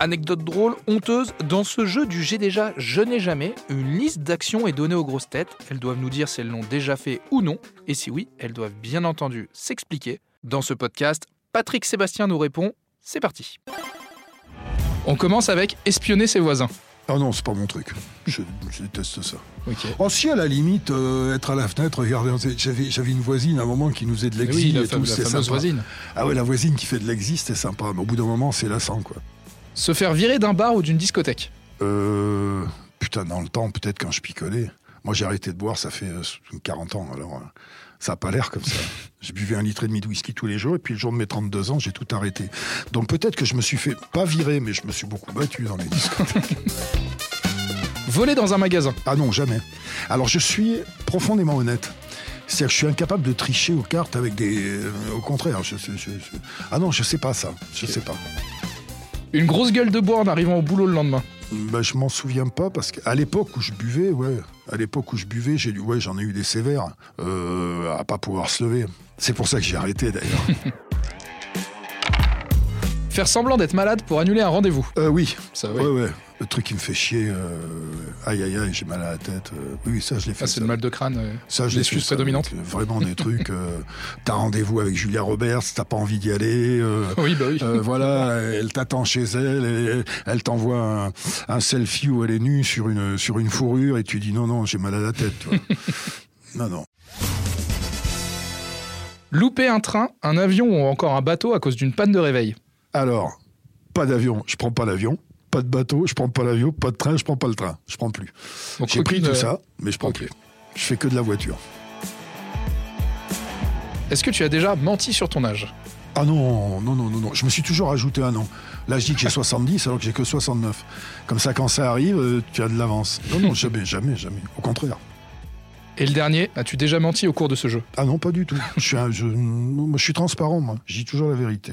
Anecdote drôle, honteuse, dans ce jeu du J'ai déjà, je n'ai jamais, une liste d'actions est donnée aux grosses têtes. Elles doivent nous dire si elles l'ont déjà fait ou non, et si oui, elles doivent bien entendu s'expliquer. Dans ce podcast, Patrick Sébastien nous répond, c'est parti. On commence avec espionner ses voisins. Ah non, c'est pas mon truc. Je, je déteste ça. Ok. Oh si, à la limite, euh, être à la fenêtre, regarder... J'avais, j'avais une voisine à un moment qui nous faisait de Oui, l'exil la, et tout, la c'est fameuse sympa. voisine. Ah ouais, la voisine qui fait de l'exil, c'était sympa. Mais au bout d'un moment, c'est lassant, quoi. Se faire virer d'un bar ou d'une discothèque. Euh, putain, dans le temps, peut-être quand je picolais. Moi, j'ai arrêté de boire, ça fait euh, 40 ans, alors euh, ça n'a pas l'air comme ça. J'ai buvais un litre et demi de whisky tous les jours, et puis le jour de mes 32 ans, j'ai tout arrêté. Donc peut-être que je me suis fait, pas virer, mais je me suis beaucoup battu dans les discothèques. Voler dans un magasin. Ah non, jamais. Alors je suis profondément honnête. C'est-à-dire que je suis incapable de tricher aux cartes avec des... euh, au contraire, je, je- je- je- Ah non, je sais pas ça, je sais pas. Une grosse gueule de bois en arrivant au boulot le lendemain. Bah, je m'en souviens pas parce qu'à l'époque où je buvais, ouais, à l'époque où je buvais, j'ai ouais, j'en ai eu des sévères euh, à pas pouvoir se lever. C'est pour ça que j'ai arrêté d'ailleurs. Faire semblant d'être malade pour annuler un rendez-vous. Euh, oui, Ça, oui. ouais, ouais. Le truc qui me fait chier, euh, aïe aïe aïe, j'ai mal à la tête. euh, oui, ça je l'ai fait. Ah, c'est le mal de crâne. euh, Ça, je l'ai fait, prédominante. Vraiment des trucs. euh, t'as rendez-vous avec Julia Roberts, t'as pas envie d'y aller. euh, Oui, bah oui. euh, voilà, elle t'attend chez elle, et elle t'envoie un, un selfie où elle est nue sur une, sur une fourrure et tu dis non, non, j'ai mal à la tête. tu vois. non, non. Louper un train, un avion ou encore un bateau à cause d'une panne de réveil. Alors, pas d'avion, je prends pas l'avion. Pas de bateau, je prends pas l'avion. Pas de train, je prends pas le train. Je prends plus. J'ai pris tout euh, ça, mais je prends plus. Je fais que de la voiture. Est-ce que tu as déjà menti sur ton âge? Ah non, non, non, non, non. Je me suis toujours ajouté un an. Là, je dis que j'ai 70 alors que j'ai que 69. Comme ça, quand ça arrive, euh, tu as de l'avance. Non, non, jamais, jamais, jamais. Au contraire. Et le dernier, as-tu déjà menti au cours de ce jeu? Ah non, pas du tout. Je suis, un- je suis transparent, moi. Je dis toujours la vérité.